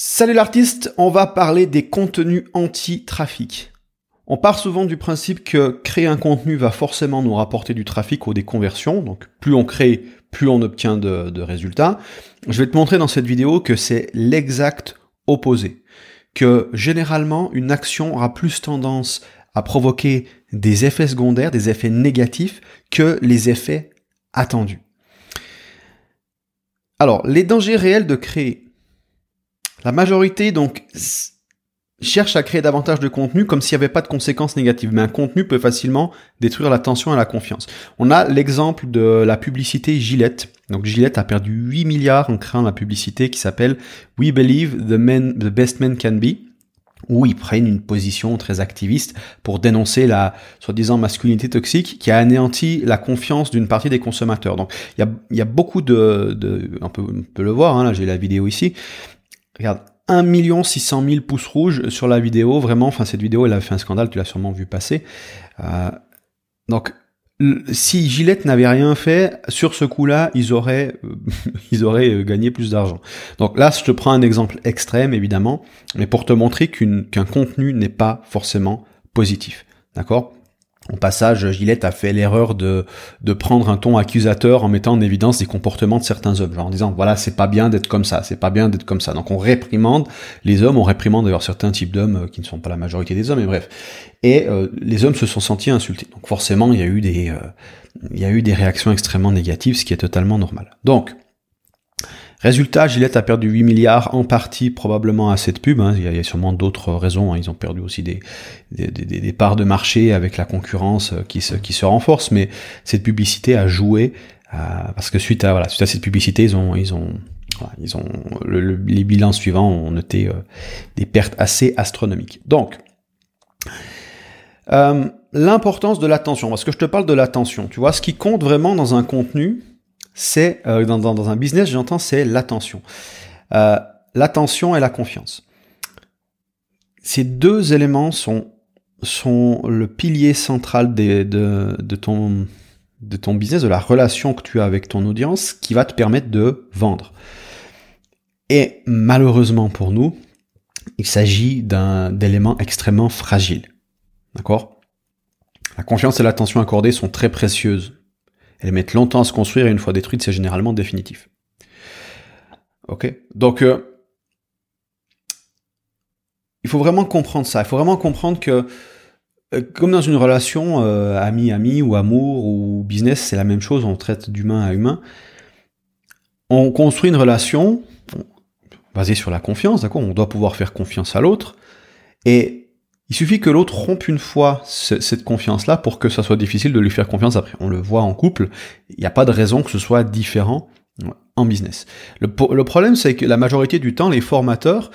Salut l'artiste, on va parler des contenus anti-trafic. On part souvent du principe que créer un contenu va forcément nous rapporter du trafic ou des conversions, donc plus on crée, plus on obtient de, résultats. Je vais te montrer dans cette vidéo que c'est l'exact opposé, que généralement une action aura plus tendance à provoquer des effets secondaires, des effets négatifs, que les effets attendus. Alors, les dangers réels de créer la majorité, donc, cherche à créer davantage de contenu comme s'il n'y avait pas de conséquences négatives. Mais un contenu peut facilement détruire l'attention et la confiance. On a l'exemple de la publicité Gillette. Donc Gillette a perdu 8 milliards en créant la publicité qui s'appelle We Believe the, the Best Man Can Be où ils prennent une position très activiste pour dénoncer la soi-disant masculinité toxique qui a anéanti la confiance d'une partie des consommateurs. Donc il y a, beaucoup de, on, peut, le voir, hein, j'ai la vidéo ici, Regarde, 1 600 000 pouces rouges sur la vidéo. Vraiment, enfin, cette vidéo, elle a fait un scandale, tu l'as sûrement vu passer. Euh, donc, si Gillette n'avait rien fait, sur ce coup-là, ils auraient, ils auraient euh, gagné plus d'argent. Donc là, je te prends un exemple extrême, évidemment, mais pour te montrer qu'un contenu n'est pas forcément positif. D'accord? Au passage, Gillette a fait l'erreur de, de prendre un ton accusateur en mettant en évidence des comportements de certains hommes, genre en disant voilà c'est pas bien d'être comme ça, c'est pas bien d'être comme ça. Donc on réprimande les hommes, on réprimande d'ailleurs certains types d'hommes euh, qui ne sont pas la majorité des hommes, mais bref. Et euh, les hommes se sont sentis insultés. Donc forcément il y a eu des euh, il y a eu des réactions extrêmement négatives, ce qui est totalement normal. Donc Résultat, Gillette a perdu 8 milliards, en partie probablement à cette pub. Hein. Il, y a, sûrement d'autres raisons. Hein. Ils ont perdu aussi des, des, parts de marché avec la concurrence euh, qui se, qui se renforce. Mais cette publicité a joué euh, parce que suite à voilà, suite à cette publicité, ils ont ils ont ils ont les bilans suivants ont noté euh, des pertes assez astronomiques. Donc l'importance de l'attention, parce que je te parle de l'attention, tu vois, ce qui compte vraiment dans un contenu, c'est euh, dans, dans, un business, j'entends, c'est l'attention. Euh, l'attention et la confiance. Ces deux éléments sont sont le pilier central de, de, ton, de ton business, de la relation que tu as avec ton audience, qui va te permettre de vendre. Et malheureusement pour nous, il s'agit d'un d'éléments extrêmement fragiles. D'accord? La confiance et l'attention accordée sont très précieuses elles mettent longtemps à se construire et une fois détruites, c'est généralement définitif. Ok Donc, euh, il faut vraiment comprendre ça. Il faut vraiment comprendre que, euh, comme dans une relation euh, ami-ami ou amour ou business, c'est la même chose, on traite d'humain à humain. On construit une relation basée sur la confiance, d'accord? On doit pouvoir faire confiance à l'autre. Et il suffit que l'autre rompe une fois cette confiance-là pour que ça soit difficile de lui faire confiance après. On le voit en couple, il n'y a pas de raison que ce soit différent en business. Le, le problème, c'est que la majorité du temps, les formateurs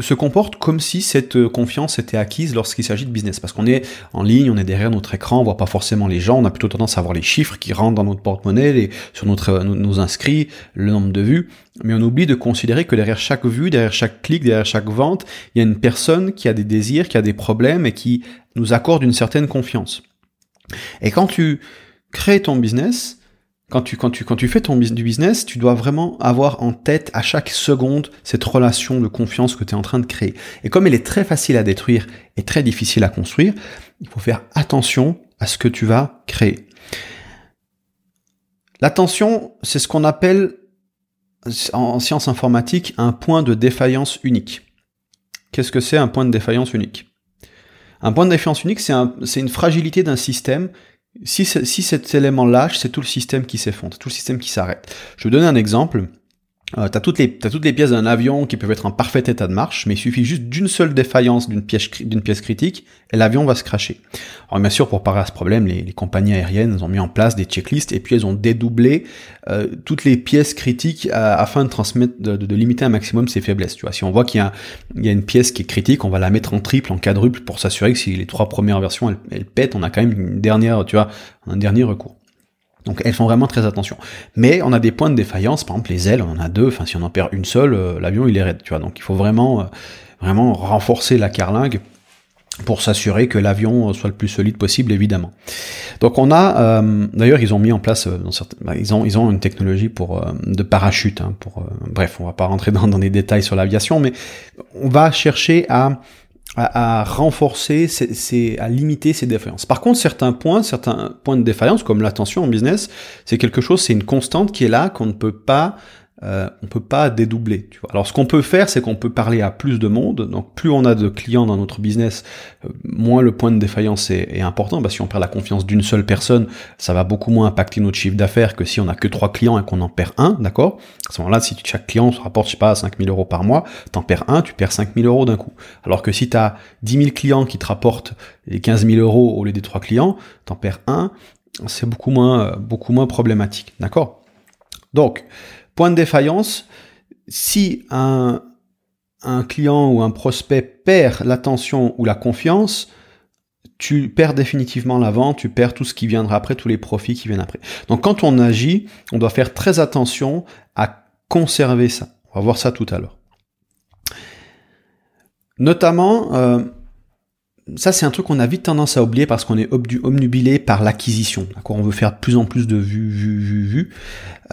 se comporte comme si cette euh, confiance était acquise lorsqu'il s'agit de business. Parce qu'on est en ligne, on est derrière notre écran, on voit pas forcément les gens, on a plutôt tendance à voir les chiffres qui rentrent dans notre porte-monnaie, sur notre, euh, nos inscrits, le nombre de vues, mais on oublie de considérer que derrière chaque vue, derrière chaque clic, derrière chaque vente, il y a une personne qui a des désirs, qui a des problèmes et qui nous accorde une certaine confiance. Et quand tu crées ton business, quand tu, quand tu, quand tu fais ton du business, tu dois vraiment avoir en tête à chaque seconde cette relation de confiance que tu es en train de créer. Et comme elle est très facile à détruire et très difficile à construire, il faut faire attention à ce que tu vas créer. L'attention, c'est ce qu'on appelle en sciences informatiques un point de défaillance unique. Qu'est-ce que c'est un point de défaillance unique? Un point de défaillance unique, c'est un, une fragilité d'un système si, cet élément lâche, c'est tout le système qui s'effondre, tout le système qui s'arrête. Je vais donner un exemple. Euh, tu as, toutes les, as toutes les pièces d'un avion qui peuvent être en parfait état de marche, mais il suffit juste d'une seule défaillance d'une pièce, d'une pièce critique et l'avion va se cracher. Alors bien sûr, pour parer à ce problème, les, les, compagnies aériennes ont mis en place des checklists et puis elles ont dédoublé euh, toutes les pièces critiques euh, afin de transmettre, de, de, limiter un maximum ces faiblesses. Tu vois, si on voit qu'il y, a, il y a une pièce qui est critique, on va la mettre en triple, en quadruple pour s'assurer que si les trois premières versions elles, elles pètent, on a quand même une dernière, tu vois, un dernier recours. Donc elles font vraiment très attention. Mais on a des points de défaillance, par exemple les ailes, on en a deux, enfin si on en perd une seule, euh, l'avion il est raide, tu vois. Donc il faut vraiment, euh, vraiment renforcer la carlingue pour s'assurer que l'avion soit le plus solide possible, évidemment. Donc on a, euh, d'ailleurs, ils ont mis en place, euh, bah, ils ont, ils ont une technologie pour euh, de parachute. Hein, bref, on va pas rentrer dans, dans des détails sur l'aviation, mais on va chercher à à, renforcer, c'est à limiter ces défaillances. Par contre, certains points, certains points de défaillance, comme l'attention en business, c'est quelque chose, c'est une constante qui est là, qu'on ne peut pas euh, on peut pas dédoubler. Tu vois. Alors ce qu'on peut faire, c'est qu'on peut parler à plus de monde. Donc plus on a de clients dans notre business, euh, moins le point de défaillance est, important. Bah, si on perd la confiance d'une seule personne, ça va beaucoup moins impacter notre chiffre d'affaires que si on a que trois clients et qu'on en perd un, d'accord? À ce moment-là, si chaque client se rapporte, je sais pas, 5000 euros par mois, t'en perds un, tu perds 5000 euros d'un coup. Alors que si tu as 10 000 clients qui te rapportent les 15 000 euros au lieu des trois clients, t'en perds un, c'est beaucoup moins, beaucoup moins problématique, d'accord? Donc, Point de défaillance, si un, client ou un prospect perd l'attention ou la confiance, tu perds définitivement la vente, tu perds tout ce qui viendra après, tous les profits qui viennent après. Donc quand on agit, on doit faire très attention à conserver ça. On va voir ça tout à l'heure. Notamment, euh, ça c'est un truc qu'on a vite tendance à oublier parce qu'on est omnubilé par l'acquisition. On veut faire de plus en plus de vues, vues, vues, vues.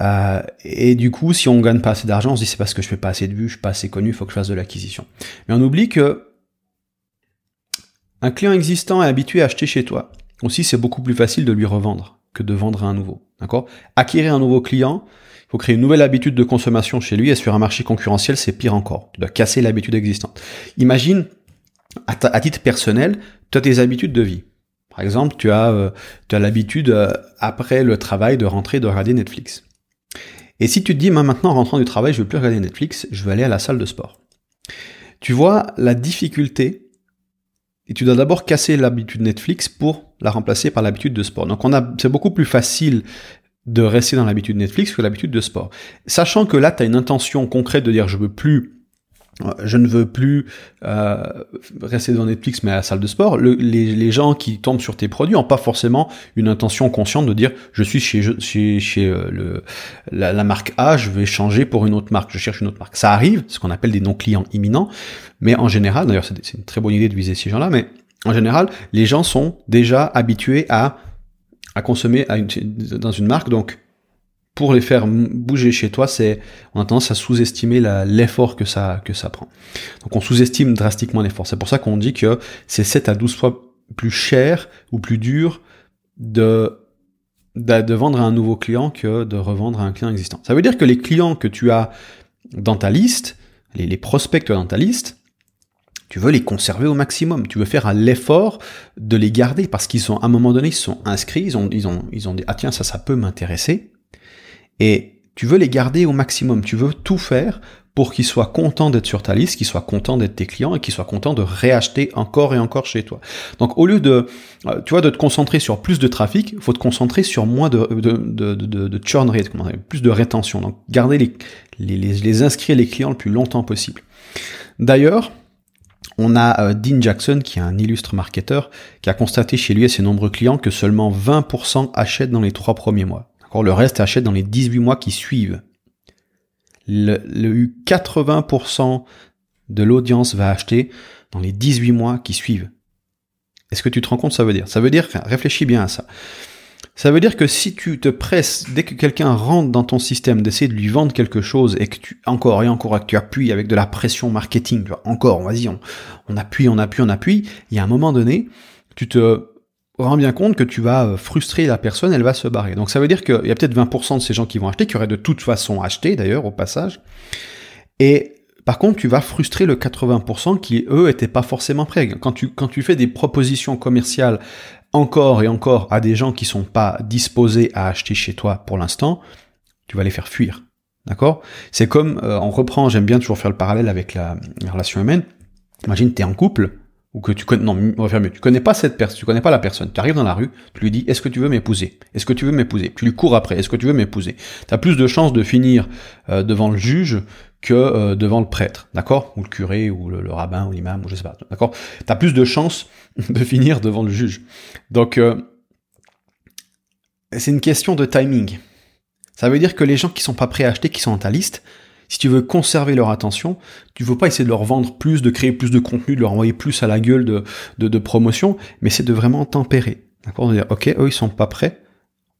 Euh, et du coup, si on gagne pas assez d'argent, on se dit c'est parce que je fais pas assez de vues, je suis pas assez connu, il faut que je fasse de l'acquisition. Mais on oublie que un client existant est habitué à acheter chez toi. Aussi, c'est beaucoup plus facile de lui revendre que de vendre à un nouveau. D'accord? Acquérir un nouveau client, il faut créer une nouvelle habitude de consommation chez lui et sur un marché concurrentiel, c'est pire encore. Tu dois casser l'habitude existante. Imagine à, titre personnel, tu as tes habitudes de vie. Par exemple, tu as, euh, as l'habitude, euh, après le travail, de rentrer, de regarder Netflix. Et si tu te dis, maintenant, en rentrant du travail, je veux plus regarder Netflix, je veux aller à la salle de sport. Tu vois la difficulté, et tu dois d'abord casser l'habitude Netflix pour la remplacer par l'habitude de sport. Donc on a, c'est beaucoup plus facile de rester dans l'habitude Netflix que l'habitude de sport. Sachant que là, tu as une intention concrète de dire, je veux plus je ne veux plus euh, rester devant Netflix mais à la salle de sport. les, gens qui tombent sur tes produits n'ont pas forcément une intention consciente de dire je suis chez, chez, chez euh, le, la, marque A, je vais changer pour une autre marque, je cherche une autre marque. Ça arrive, ce qu'on appelle des non-clients imminents, mais en général, d'ailleurs c'est une très bonne idée de viser ces gens-là, mais en général, les gens sont déjà habitués à, à consommer dans une marque, donc pour les faire bouger chez toi, c'est on a tendance à sous-estimer l'effort que ça que ça prend. Donc on sous-estime drastiquement l'effort. C'est pour ça qu'on dit que c'est 7 à 12 fois plus cher ou plus dur de, de vendre à un nouveau client que de revendre à un client existant. Ça veut dire que les clients que tu as dans ta liste, les, prospects que tu as dans ta liste, tu veux les conserver au maximum. Tu veux faire l'effort de les garder parce qu'ils sont, à un moment donné, ils sont inscrits, ils ont, ils ont, ils ont dit, ah tiens, ça, ça peut m'intéresser. Et tu veux les garder au maximum, tu veux tout faire pour qu'ils soient contents d'être sur ta liste, qu'ils soient contents d'être tes clients et qu'ils soient contents de réacheter encore et encore chez toi. Donc au lieu de, euh, tu vois, de te concentrer sur plus de trafic, faut te concentrer sur moins de, churn rate, plus de rétention. Donc garder les, les, les, les inscrire les clients le plus longtemps possible. D'ailleurs, on a euh, Dean Jackson, qui est un illustre marketeur, qui a constaté chez lui et ses nombreux clients que seulement 20% achètent dans les trois premiers mois. Le reste achète dans les 18 mois qui suivent. Le, 80% de l'audience va acheter dans les 18 mois qui suivent. Est-ce que tu te rends compte ça veut dire? Ça veut dire, réfléchis bien à ça. Ça veut dire que si tu te presses, dès que quelqu'un rentre dans ton système, d'essayer de lui vendre quelque chose et que tu, encore et encore, que tu appuies avec de la pression marketing, tu vois, encore, vas-y, on, on appuie, on appuie, on appuie, il y a un moment donné, tu te rends bien compte que tu vas euh, frustrer la personne, elle va se barrer. Donc ça veut dire qu'il y a peut-être 20% de ces gens qui vont acheter, qui auraient de toute façon acheté d'ailleurs au passage. Et par contre, tu vas frustrer le 80% qui, eux, étaient pas forcément prêts. Quand tu, quand tu fais des propositions commerciales encore et encore à des gens qui sont pas disposés à acheter chez toi pour l'instant, tu vas les faire fuir. D'accord? C'est comme, euh, on reprend, j'aime bien toujours faire le parallèle avec la, la relation humaine. Imagine, tu es en couple, ou que tu connais, non, on va faire mieux, tu connais pas cette personne, tu connais pas la personne, tu arrives dans la rue, tu lui dis, est-ce que tu veux m'épouser? Est-ce que tu veux m'épouser? Tu lui cours après, est-ce que tu veux m'épouser? Tu as plus de chances de finir euh, devant le juge que euh, devant le prêtre, d'accord? Ou le curé, ou le, rabbin, ou l'imam, ou je sais pas, d'accord? Tu as plus de chances de finir devant le juge. Donc, euh, c'est une question de timing. Ça veut dire que les gens qui sont pas prêts à acheter, qui sont dans ta liste, si tu veux conserver leur attention, tu ne veux pas essayer de leur vendre plus, de créer plus de contenu, de leur envoyer plus à la gueule de, de, promotion, mais c'est de vraiment tempérer. D'accord? De dire, ok, eux, ils sont pas prêts.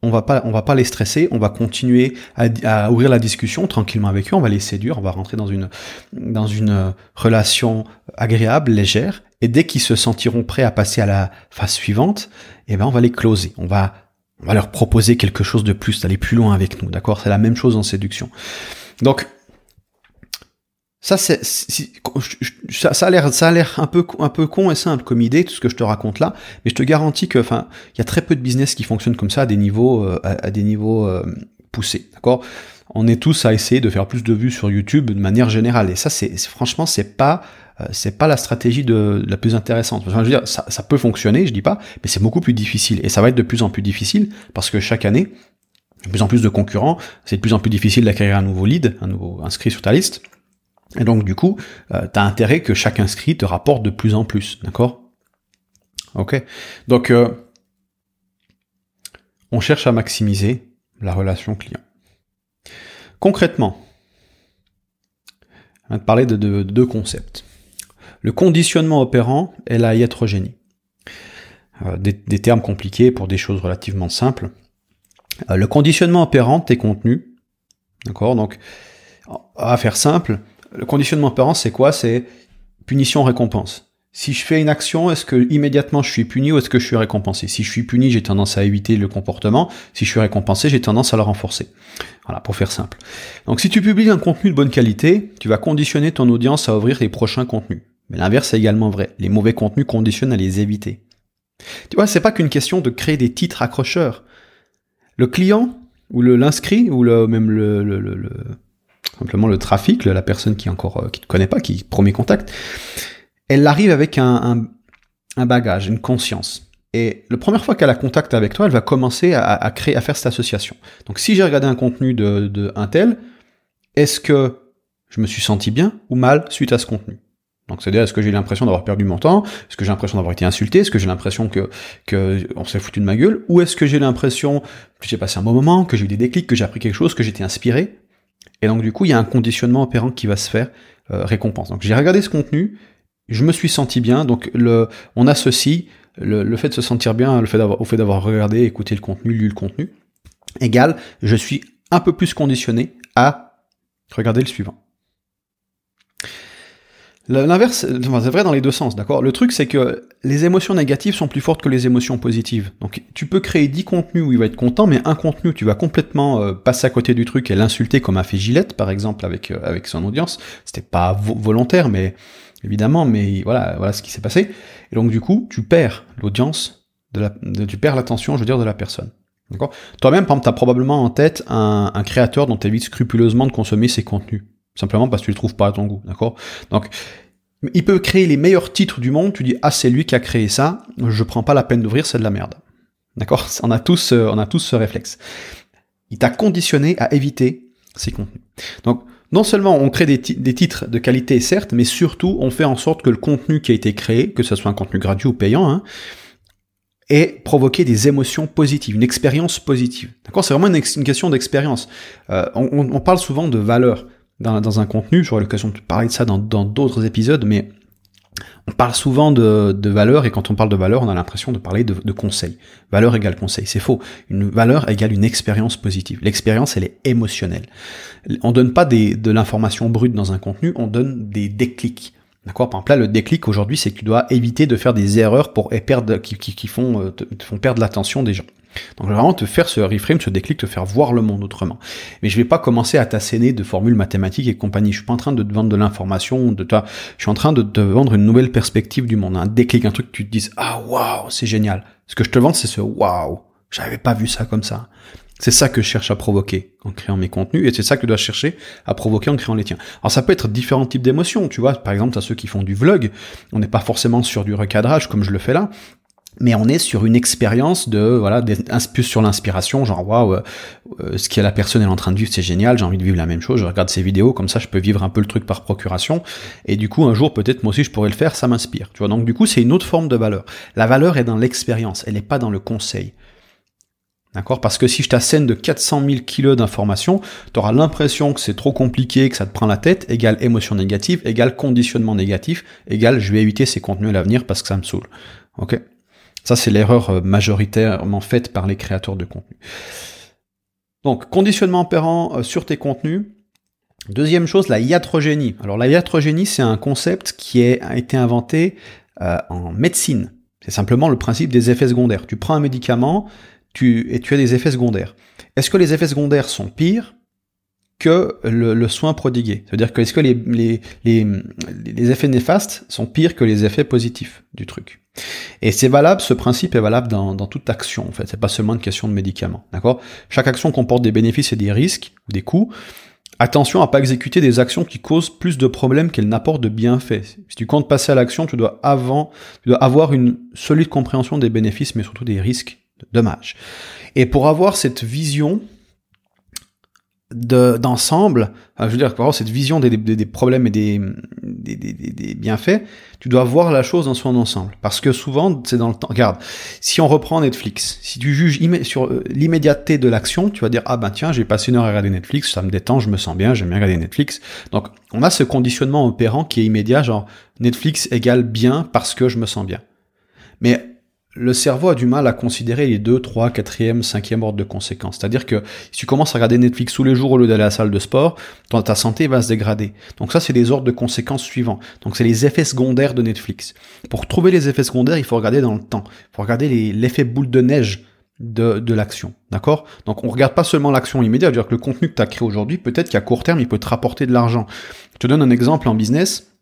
On va pas, on va pas les stresser. On va continuer à, ouvrir la discussion tranquillement avec eux. On va les séduire. On va rentrer dans une, dans une relation agréable, légère. Et dès qu'ils se sentiront prêts à passer à la phase suivante, eh ben, on va les closer. On va, on va leur proposer quelque chose de plus, d'aller plus loin avec nous. D'accord? C'est la même chose en séduction. Donc, ça, c'est, ça, a l'air, ça a l'air un peu, un peu con et simple comme idée, tout ce que je te raconte là, mais je te garantis que, enfin, il y a très peu de business qui fonctionnent comme ça à des niveaux, euh, à, des niveaux euh, poussés, d'accord? On est tous à essayer de faire plus de vues sur YouTube de manière générale, et ça, c'est, franchement, c'est pas, euh, c'est pas la stratégie de, la plus intéressante. Enfin, je veux dire, ça, ça peut fonctionner, je dis pas, mais c'est beaucoup plus difficile, et ça va être de plus en plus difficile parce que chaque année, de plus en plus de concurrents, c'est de plus en plus difficile d'acquérir un nouveau lead, un nouveau inscrit sur ta liste. Et donc du coup, euh, tu as intérêt que chaque inscrit te rapporte de plus en plus, d'accord? Ok Donc, euh, on cherche à maximiser la relation client. Concrètement, on va te parler de, deux concepts. Le conditionnement opérant et la iatrogénie. Euh, des, termes compliqués pour des choses relativement simples. Euh, le conditionnement opérant, tes contenus, d'accord? Donc, à faire simple, le conditionnement opérant, c'est quoi? C'est punition-récompense. Si je fais une action, est-ce que immédiatement je suis puni ou est-ce que je suis récompensé? Si je suis puni, j'ai tendance à éviter le comportement. Si je suis récompensé, j'ai tendance à le renforcer. Voilà, pour faire simple. Donc si tu publies un contenu de bonne qualité, tu vas conditionner ton audience à ouvrir les prochains contenus. Mais l'inverse est également vrai. Les mauvais contenus conditionnent à les éviter. Tu vois, c'est pas qu'une question de créer des titres accrocheurs. Le client, ou l'inscrit, ou le, même le, le simplement le trafic, la personne qui encore euh, qui te connaît pas, qui premier contact, elle arrive avec un, un, bagage, une conscience. Et la première fois qu'elle a contact avec toi, elle va commencer à, créer, à faire cette association. Donc si j'ai regardé un contenu de, de un tel, est-ce que je me suis senti bien ou mal suite à ce contenu? Donc c'est-à-dire est-ce que j'ai l'impression d'avoir perdu mon temps, est-ce que j'ai l'impression d'avoir été insulté, est-ce que j'ai l'impression que, que on s'est foutu de ma gueule, ou est-ce que j'ai l'impression que j'ai passé un bon moment, que j'ai eu des déclics, que j'ai appris quelque chose, que j'étais inspiré, et donc du coup, il y a un conditionnement opérant qui va se faire euh, récompense. Donc j'ai regardé ce contenu, je me suis senti bien. Donc on associe le, le fait de se sentir bien au fait d'avoir regardé, écouté le contenu, lu le contenu, égal, je suis un peu plus conditionné à regarder le suivant. L'inverse, c'est vrai dans les deux sens, d'accord? Le truc, c'est que les émotions négatives sont plus fortes que les émotions positives. Donc, tu peux créer 10 contenus où il va être content, mais un contenu, tu vas complètement euh, passer à côté du truc et l'insulter comme a fait Gillette, par exemple, avec, euh, avec son audience. C'était pas volontaire, mais évidemment, mais voilà, voilà ce qui s'est passé. Et donc, du coup, tu perds l'audience, la, tu perds l'attention, je veux dire, de la personne. D'accord? Toi-même, par exemple, as probablement en tête un, un créateur dont tu évites scrupuleusement de consommer ses contenus simplement parce que tu le trouves pas à ton goût, d'accord? Donc, il peut créer les meilleurs titres du monde, tu dis ah c'est lui qui a créé ça, je prends pas la peine d'ouvrir, c'est de la merde. D'accord? On a tous euh, on a tous ce réflexe. Il t'a conditionné à éviter ces contenus. Donc non seulement on crée des, titres de qualité certes, mais surtout on fait en sorte que le contenu qui a été créé, que ce soit un contenu gratuit ou payant, hein, ait provoqué des émotions positives, une expérience positive. D'accord? C'est vraiment une, question d'expérience. Euh, on, on, parle souvent de valeur dans, un contenu, j'aurai l'occasion de parler de ça dans d'autres épisodes, mais on parle souvent de, de, valeur et quand on parle de valeur, on a l'impression de parler de, de conseil. Valeur égale conseil, c'est faux. Une valeur égale une expérience positive. L'expérience, elle est émotionnelle. On donne pas de l'information brute dans un contenu, on donne des déclics. D'accord? Par exemple, là, le déclic aujourd'hui, c'est que tu dois éviter de faire des erreurs pour perdre, qui font, euh, te font perdre l'attention des gens. Donc vraiment te faire ce reframe, ce déclic, te faire voir le monde autrement. Mais je vais pas commencer à t'asséner de formules mathématiques et compagnie. Je suis pas en train de te vendre de l'information, de toi. Je suis en train de te vendre une nouvelle perspective du monde, un déclic, un truc que tu te dises ah waouh, c'est génial. Ce que je te vends, c'est ce waouh. J'avais pas vu ça comme ça. C'est ça que je cherche à provoquer en créant mes contenus et c'est ça que je dois chercher à provoquer en créant les tiens. Alors ça peut être différents types d'émotions, tu vois. Par exemple, à ceux qui font du vlog, on n'est pas forcément sur du recadrage comme je le fais là, mais on est sur une expérience de voilà plus sur l'inspiration genre waouh euh, euh, ce que la personne est en train de vivre c'est génial j'ai envie de vivre la même chose je regarde ses vidéos comme ça je peux vivre un peu le truc par procuration. Et du coup un jour peut-être moi aussi je pourrais le faire ça m'inspire tu vois. Donc du coup c'est une autre forme de valeur. La valeur est dans l'expérience elle n'est pas dans le conseil. D'accord? Parce que si je t'assène de 400 000 kilos d'informations, tu auras l'impression que c'est trop compliqué, que ça te prend la tête, égale émotion négative, égale conditionnement négatif, égale je vais éviter ces contenus à l'avenir parce que ça me saoule. Ok? Ça, c'est l'erreur euh, majoritairement faite par les créateurs de contenu. Donc, conditionnement opérant euh, sur tes contenus. Deuxième chose, la iatrogénie. Alors, la iatrogénie, c'est un concept qui a été inventé euh, en médecine. C'est simplement le principe des effets secondaires. Tu prends un médicament, et tu as des effets secondaires. Est-ce que les effets secondaires sont pires que le, soin prodigué? C'est-à-dire que est-ce que les, effets néfastes sont pires que les effets positifs du truc? Et c'est valable, ce principe est valable dans, toute action en fait, c'est pas seulement une question de médicaments, d'accord? Chaque action comporte des bénéfices et des risques, ou des coûts. Attention à pas exécuter des actions qui causent plus de problèmes qu'elles n'apportent de bienfaits. Si tu comptes passer à l'action, tu dois avant, tu dois avoir une solide compréhension des bénéfices, mais surtout des risques Dommage. Et pour avoir cette vision d'ensemble, je veux dire, pour avoir cette vision des, des, problèmes et des, des, des, bienfaits, tu dois voir la chose dans son ensemble. Parce que souvent, c'est dans le temps. Regarde, si on reprend Netflix, si tu juges sur euh, l'immédiateté de l'action, tu vas dire ah ben tiens, j'ai passé une heure à regarder Netflix, ça me détend, je me sens bien, j'aime bien regarder Netflix. Donc on a ce conditionnement opérant qui est immédiat, genre Netflix égale bien parce que je me sens bien. Mais le cerveau a du mal à considérer les 2, 3, 4e, 5e ordre de conséquences. C'est-à-dire que si tu commences à regarder Netflix tous les jours au lieu d'aller à la salle de sport, ta santé va se dégrader. Donc ça, c'est les ordres de conséquences suivants. Donc c'est les effets secondaires de Netflix. Pour trouver les effets secondaires, il faut regarder dans le temps. Il faut regarder l'effet boule de neige de, de l'action. D'accord? Donc on regarde pas seulement l'action immédiate, c'est-à-dire que le contenu que tu as créé aujourd'hui, peut-être qu'à court terme, il peut te rapporter de l'argent. Je te donne un exemple en business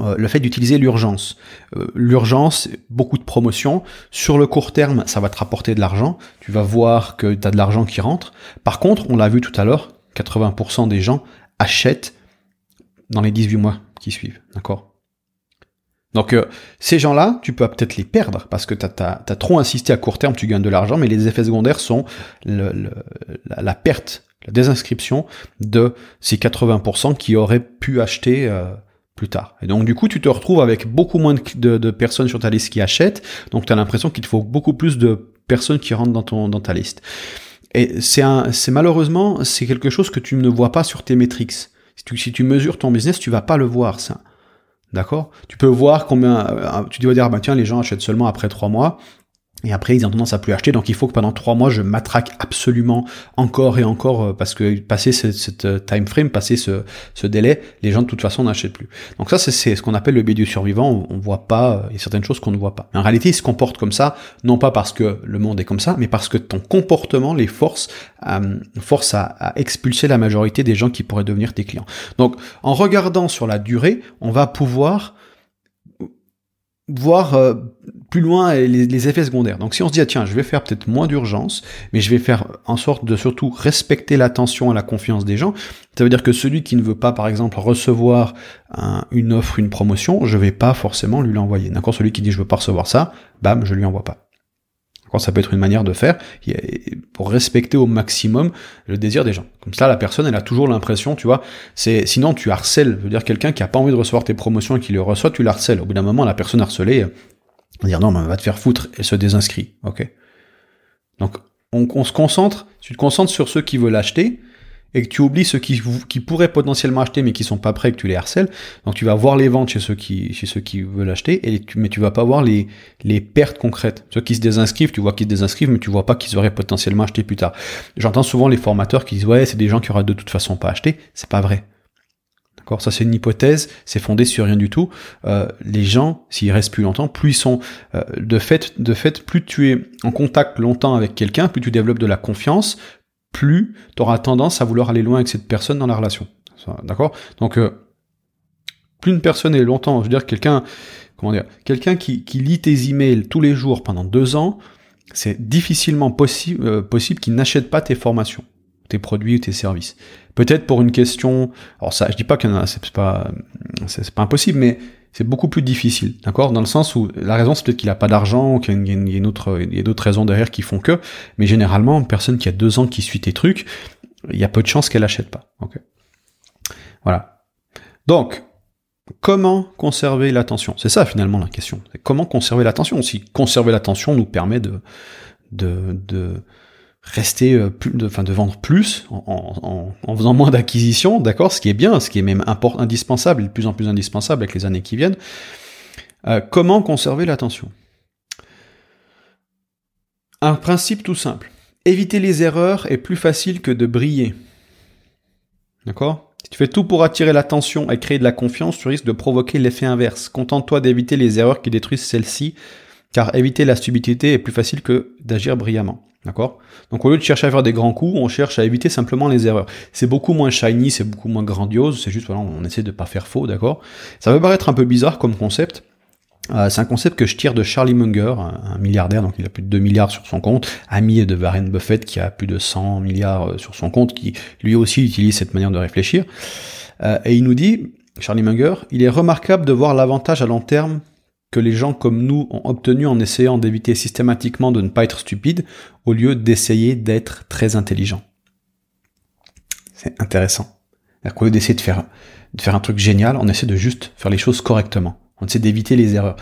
euh, le fait d'utiliser l'urgence. Euh, l'urgence, beaucoup de promotions. Sur le court terme, ça va te rapporter de l'argent. Tu vas voir que tu as de l'argent qui rentre. Par contre, on l'a vu tout à l'heure, 80% des gens achètent dans les 18 mois qui suivent. D'accord? Donc euh, ces gens-là, tu peux peut-être les perdre parce que tu as, trop insisté à court terme, tu gagnes de l'argent, mais les effets secondaires sont la, la, perte, la désinscription de ces 80% qui auraient pu acheter Et donc du coup, tu te retrouves avec beaucoup moins de, personnes sur ta liste qui achètent, donc tu as l'impression qu'il te faut beaucoup plus de personnes qui rentrent dans, ta liste. Et c'est malheureusement, c'est quelque chose que tu ne vois pas sur tes métriques. Si tu, si tu mesures ton business, tu vas pas le voir, ça. D'accord? Tu peux voir combien, euh, tu dois dire, bah tiens, les gens achètent seulement après trois mois. Et après, ils ont tendance à plus acheter. Donc, il faut que pendant trois mois, je m'attraque absolument encore et encore euh, parce que passer cette, euh, time frame, passer ce, délai, les gens de toute façon n'achètent plus. Donc ça, c'est ce qu'on appelle le biais du survivant. On, voit pas, euh, il y a certaines choses qu'on ne voit pas. en réalité, ils se comportent comme ça, non pas parce que le monde est comme ça, mais parce que ton comportement les force, force à, à expulser la majorité des gens qui pourraient devenir tes clients. Donc, en regardant sur la durée, on va pouvoir voir euh, plus loin les, effets secondaires. Donc si on se dit ah, tiens, je vais faire peut-être moins d'urgence, mais je vais faire en sorte de surtout respecter l'attention et la confiance des gens, ça veut dire que celui qui ne veut pas par exemple recevoir une offre, une promotion, je vais pas forcément lui l'envoyer. D'accord Celui qui dit je veux pas recevoir ça, bam, je lui envoie pas ça peut être une manière de faire pour respecter au maximum le désir des gens. Comme ça, la personne, elle a toujours l'impression, tu vois, c'est sinon tu harcèles. Je dire, quelqu'un qui a pas envie de recevoir tes promotions et qui le reçoit, tu harcèles. Au bout d'un moment, la personne harcelée va euh, dire non, mais va te faire foutre et se désinscrit. Ok. Donc, on, on se concentre. Tu te concentres sur ceux qui veulent acheter et que tu oublies ceux qui, pourraient potentiellement acheter mais qui sont pas prêts que tu les harcèles. Donc tu vas voir les ventes chez ceux qui, veulent acheter, et tu, mais tu vas pas voir les, les pertes concrètes. Ceux qui se désinscrivent, tu vois qu'ils se désinscrivent, mais tu vois pas qu'ils auraient potentiellement acheté plus tard. J'entends souvent les formateurs qui disent ouais, c'est des gens qui auraient de toute façon pas acheté. C'est pas vrai. D'accord? Ça, c'est une hypothèse, c'est fondé sur rien du tout. Euh, les gens, s'ils restent plus longtemps, plus ils sont... Euh, de, fait, de fait, plus tu es en contact longtemps avec quelqu'un, plus tu développes de la confiance, plus tu auras tendance à vouloir aller loin avec cette personne dans la relation. D'accord? Donc, euh, plus une personne est longtemps, je veux dire, quelqu'un, comment dire, quelqu'un qui, qui lit tes emails tous les jours pendant deux ans, c'est difficilement possible, euh, possible qu'il n'achète pas tes formations, tes produits ou tes services. Peut-être pour une question, alors ça, je dis pas que c'est pas, c'est pas impossible, mais c'est beaucoup plus difficile, d'accord? Dans le sens où la raison, c'est peut-être qu'il a pas d'argent, qu'il y a, une, autre, il y a d'autres raisons derrière qui font que, mais généralement, une personne qui a deux ans qui suit tes trucs, il y a peu de chances qu'elle achète pas, ok? Voilà. Donc, comment conserver l'attention? C'est ça finalement la question. Comment conserver l'attention? Si conserver l'attention nous permet de, de, de rester euh, plus, de, enfin de vendre plus en, faisant moins d'acquisitions, d'accord, ce qui est bien, ce qui est même important, indispensable, de plus en plus indispensable avec les années qui viennent. Euh, comment conserver l'attention? Un principe tout simple. Éviter les erreurs est plus facile que de briller. D'accord? Si tu fais tout pour attirer l'attention et créer de la confiance, tu risques de provoquer l'effet inverse. Contente-toi d'éviter les erreurs qui détruisent celle-ci, car éviter la stupidité est plus facile que d'agir brillamment. D'accord? Donc au lieu de chercher à faire des grands coups, on cherche à éviter simplement les erreurs. C'est beaucoup moins shiny, c'est beaucoup moins grandiose, c'est juste voilà, on essaie de pas faire faux, d'accord? Ça peut paraître un peu bizarre comme concept, euh, c'est un concept que je tire de Charlie Munger, un milliardaire, donc il a plus de 2 milliards sur son compte, ami de Warren Buffett qui a plus de 100 milliards euh, sur son compte, qui lui aussi utilise cette manière de réfléchir. Euh, et il nous dit, Charlie Munger, il est remarquable de voir l'avantage à long terme que les gens comme nous ont obtenu en essayant d'éviter systématiquement de ne pas être stupide, au lieu d'essayer d'être très intelligent. C'est intéressant. Au lieu d'essayer de faire, de faire un truc génial, on essaie de juste faire les choses correctement. On essaie d'éviter les erreurs.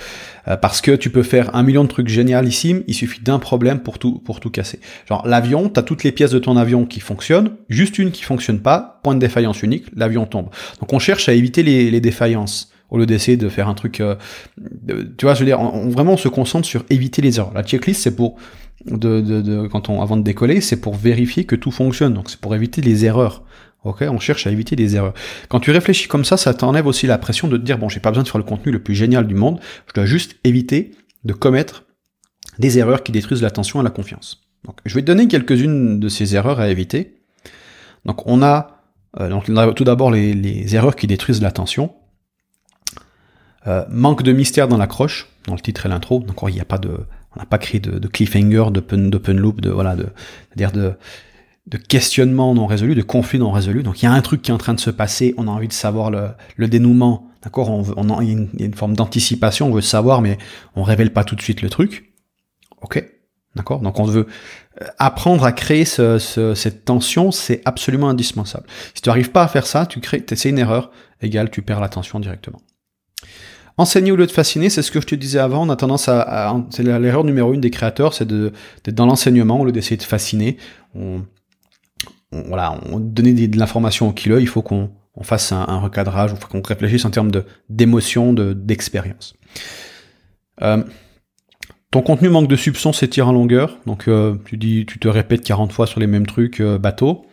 Euh, parce que tu peux faire un million de trucs génialissimes, il suffit d'un problème pour tout, pour tout casser. Genre, l'avion, t'as toutes les pièces de ton avion qui fonctionnent, juste une qui fonctionne pas, point de défaillance unique, l'avion tombe. Donc on cherche à éviter les défaillances au lieu d'essayer de faire un truc, euh, tu vois, je veux dire, on, vraiment on se concentre sur éviter les erreurs. La checklist, c'est pour, de, de, de, quand on, avant de décoller, c'est pour vérifier que tout fonctionne. Donc c'est pour éviter les erreurs. Ok, on cherche à éviter des erreurs. Quand tu réfléchis comme ça, ça t'enlève aussi la pression de te dire bon, j'ai pas besoin de faire le contenu le plus génial du monde. Je dois juste éviter de commettre des erreurs qui détruisent l'attention et la confiance. Donc, je vais te donner quelques-unes de ces erreurs à éviter. Donc, on a, euh, donc, tout d'abord les, les, erreurs qui détruisent l'attention. Euh, manque de mystère dans l'accroche, dans le titre et l'intro. Donc, il n'y a pas de, on n'a pas créé de, de cliffhanger, d'open loop, de voilà, de, c'est-à-dire de de questionnement non résolu, de conflit non résolu. Donc il y a un truc qui est en train de se passer, on a envie de savoir le, le dénouement, d'accord? On, on, a une forme d'anticipation, on veut savoir, mais on révèle pas tout de suite le truc. Ok, d'accord? Donc on veut euh, apprendre à créer ce, cette tension, c'est absolument indispensable. Si tu n'arrives pas à faire ça, tu crées, c'est une erreur, égale tu perds l'attention directement. Enseigner au lieu de fasciner, c'est ce que je te disais avant. On a tendance à, c'est l'erreur numéro une des créateurs, c'est d'être dans l'enseignement au lieu d'essayer de fasciner. On, voilà, on donnait de, l'information au kilo, il faut qu'on on fasse un, recadrage, il faut qu'on réfléchisse en termes d'émotion, de d'expérience. Euh, ton contenu manque de substance et tire en longueur, donc euh, tu dis, tu te répètes 40 fois sur les mêmes trucs, euh, bateau.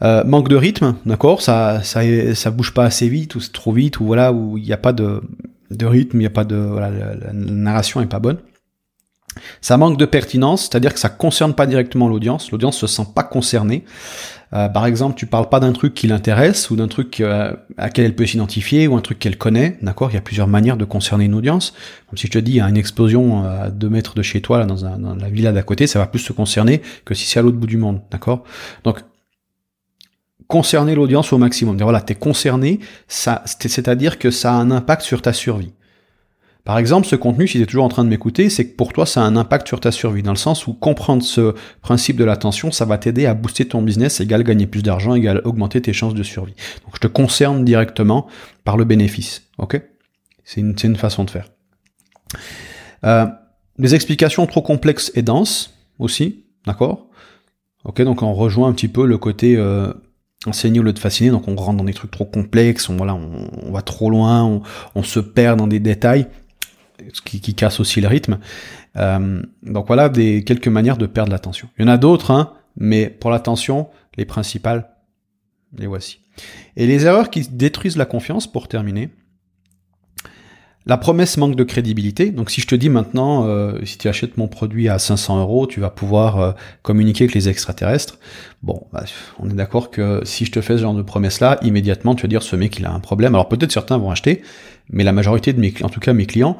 Manque de rythme, d'accord, ça, ça, ça bouge pas assez vite ou c'est trop vite ou voilà où il n'y a pas de, de rythme, il n'y a pas de, voilà, la narration est pas bonne. Ça manque de pertinence, c'est-à-dire que ça concerne pas directement l'audience, l'audience se sent pas concernée. Euh, par exemple, tu parles pas d'un truc qui l'intéresse ou d'un truc euh, à quel elle peut s'identifier ou un truc qu'elle connaît, d'accord Il y a plusieurs manières de concerner une audience. Comme si je te dis, il y a une explosion euh, à deux mètres de chez toi, là, dans, dans la villa d'à côté, ça va plus se concerner que si c'est à l'autre bout du monde, d'accord Donc, concerner l'audience au maximum. Voilà, t'es concerné, ça, c'est-à-dire que ça a un impact sur ta survie. Par exemple, ce contenu, si tu es toujours en train de m'écouter, c'est que pour toi, ça a un impact sur ta survie, dans le sens où comprendre ce principe de l'attention, ça va t'aider à booster ton business, égal gagner plus d'argent, égal augmenter tes chances de survie. Donc je te concerne directement par le bénéfice. Ok? C'est une, une, façon de faire. Euh, des explications trop complexes et denses aussi, d'accord? Ok, donc on rejoint un petit peu le côté euh, enseigner au lieu de fasciner, donc on rentre dans des trucs trop complexes, on, voilà, on, va trop loin, on, on se perd dans des détails ce qui, qui, casse aussi le rythme. Euh, donc voilà des quelques manières de perdre l'attention. Il y en a d'autres, hein, mais pour l'attention, les principales, les voici. Et les erreurs qui détruisent la confiance, pour terminer. La promesse manque de crédibilité. Donc si je te dis maintenant, euh, si tu achètes mon produit à 500 euros, tu vas pouvoir euh, communiquer avec les extraterrestres. Bon, bah, on est d'accord que si je te fais ce genre de promesse-là, immédiatement tu vas dire ce mec il a un problème. Alors peut-être certains vont acheter, mais la majorité de mes en tout cas mes clients,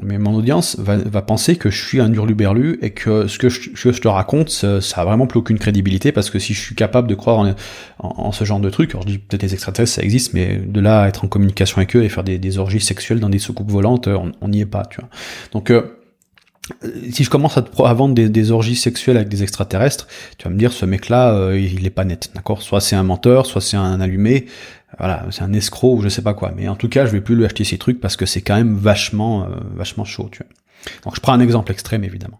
mais mon audience va, va, penser que je suis un hurluberlu et que ce que je, je te raconte, ça, ça, a vraiment plus aucune crédibilité parce que si je suis capable de croire en, en, ce genre de truc, alors je dis peut-être les extraterrestres ça existe, mais de là à être en communication avec eux et faire des, des orgies sexuelles dans des soucoupes volantes, on n'y est pas, tu vois. Donc euh, si je commence à, te, à vendre des, des, orgies sexuelles avec des extraterrestres, tu vas me dire ce mec-là, euh, il est pas net, d'accord? Soit c'est un menteur, soit c'est un allumé, voilà, c'est un escroc ou je sais pas quoi. Mais en tout cas, je vais plus lui acheter ces trucs parce que c'est quand même vachement, euh, vachement chaud. Tu vois. Donc je prends un exemple extrême évidemment.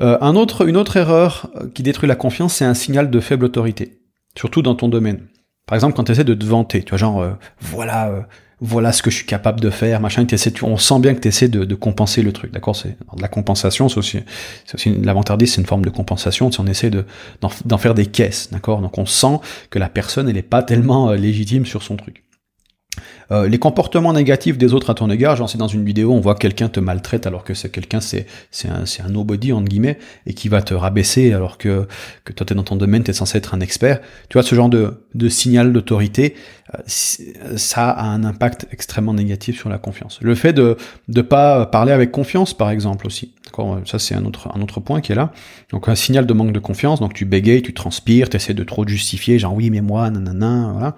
Euh, un autre, une autre erreur euh, qui détruit la confiance, c'est un signal de faible autorité, surtout dans ton domaine. Par exemple, quand tu essaies de te vanter, tu vois, genre, euh, voilà, voilà ce que je suis capable de faire, machin, on sent bien que tu essaies de, compenser le truc, d'accord? C'est la compensation, c'est aussi, c'est aussi c'est une forme de compensation, on essaie de d'en faire des caisses, d'accord? Donc on sent que la personne, elle est pas tellement légitime sur son truc. Euh, les comportements négatifs des autres à ton égard, genre c'est dans une vidéo, on voit quelqu'un te maltraite alors que c'est quelqu'un, c'est c'est un, c'est un nobody entre guillemets, et qui va te rabaisser alors que que toi t'es dans ton domaine, t'es censé être un expert. Tu vois ce genre de de signal d'autorité, euh, ça a un impact extrêmement négatif sur la confiance. Le fait de de pas parler avec confiance, par exemple aussi. Ça c'est un autre un autre point qui est là. Donc un signal de manque de confiance, donc tu bégayes, tu transpires, tu essaies de trop justifier, genre oui mais moi, nanana, voilà.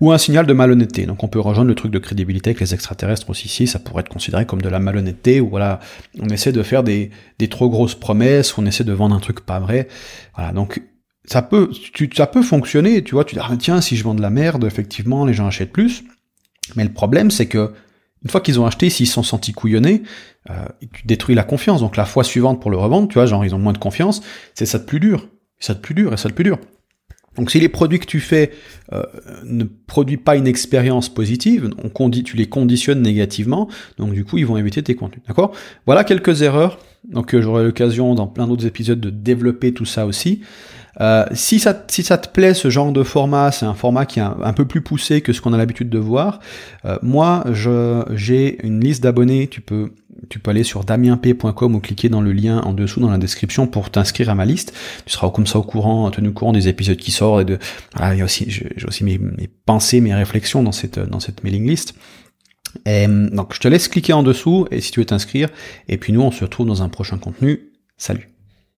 Ou un signal de malhonnêteté. Donc on peut rejoindre le truc de crédibilité avec les extraterrestres aussi ici, ça pourrait être considéré comme de la malhonnêteté, ou voilà, on essaie de faire des, des trop grosses promesses, on essaie de vendre un truc pas vrai. Voilà, donc ça peut, tu, ça peut fonctionner, tu vois, tu dis, ah, tiens, si je vends de la merde, effectivement, les gens achètent plus. Mais le problème, c'est que une fois qu'ils ont acheté, s'ils sont sentis couillonnés, euh, tu détruis la confiance. Donc la fois suivante pour le revendre, tu vois, genre ils ont moins de confiance, c'est ça de plus dur. ça de plus dur, et ça de plus dur. Donc si les produits que tu fais euh, ne produisent pas une expérience positive, on tu les conditionnes négativement, donc du coup ils vont éviter tes contenus. D'accord? Voilà quelques erreurs. Donc euh, j'aurai l'occasion dans plein d'autres épisodes de développer tout ça aussi. Euh, si, ça, si ça te plaît ce genre de format, c'est un format qui est un, peu plus poussé que ce qu'on a l'habitude de voir. Euh, moi, j'ai une liste d'abonnés. Tu peux, tu peux aller sur damienp.com ou cliquer dans le lien en dessous dans la description pour t'inscrire à ma liste. Tu seras comme ça au courant, tenu au courant des épisodes qui sortent et de. Voilà, il y a aussi, j'ai aussi mes, mes, pensées, mes réflexions dans cette dans cette mailing list. Et, donc, je te laisse cliquer en dessous et si tu veux t'inscrire. Et puis nous, on se retrouve dans un prochain contenu. Salut.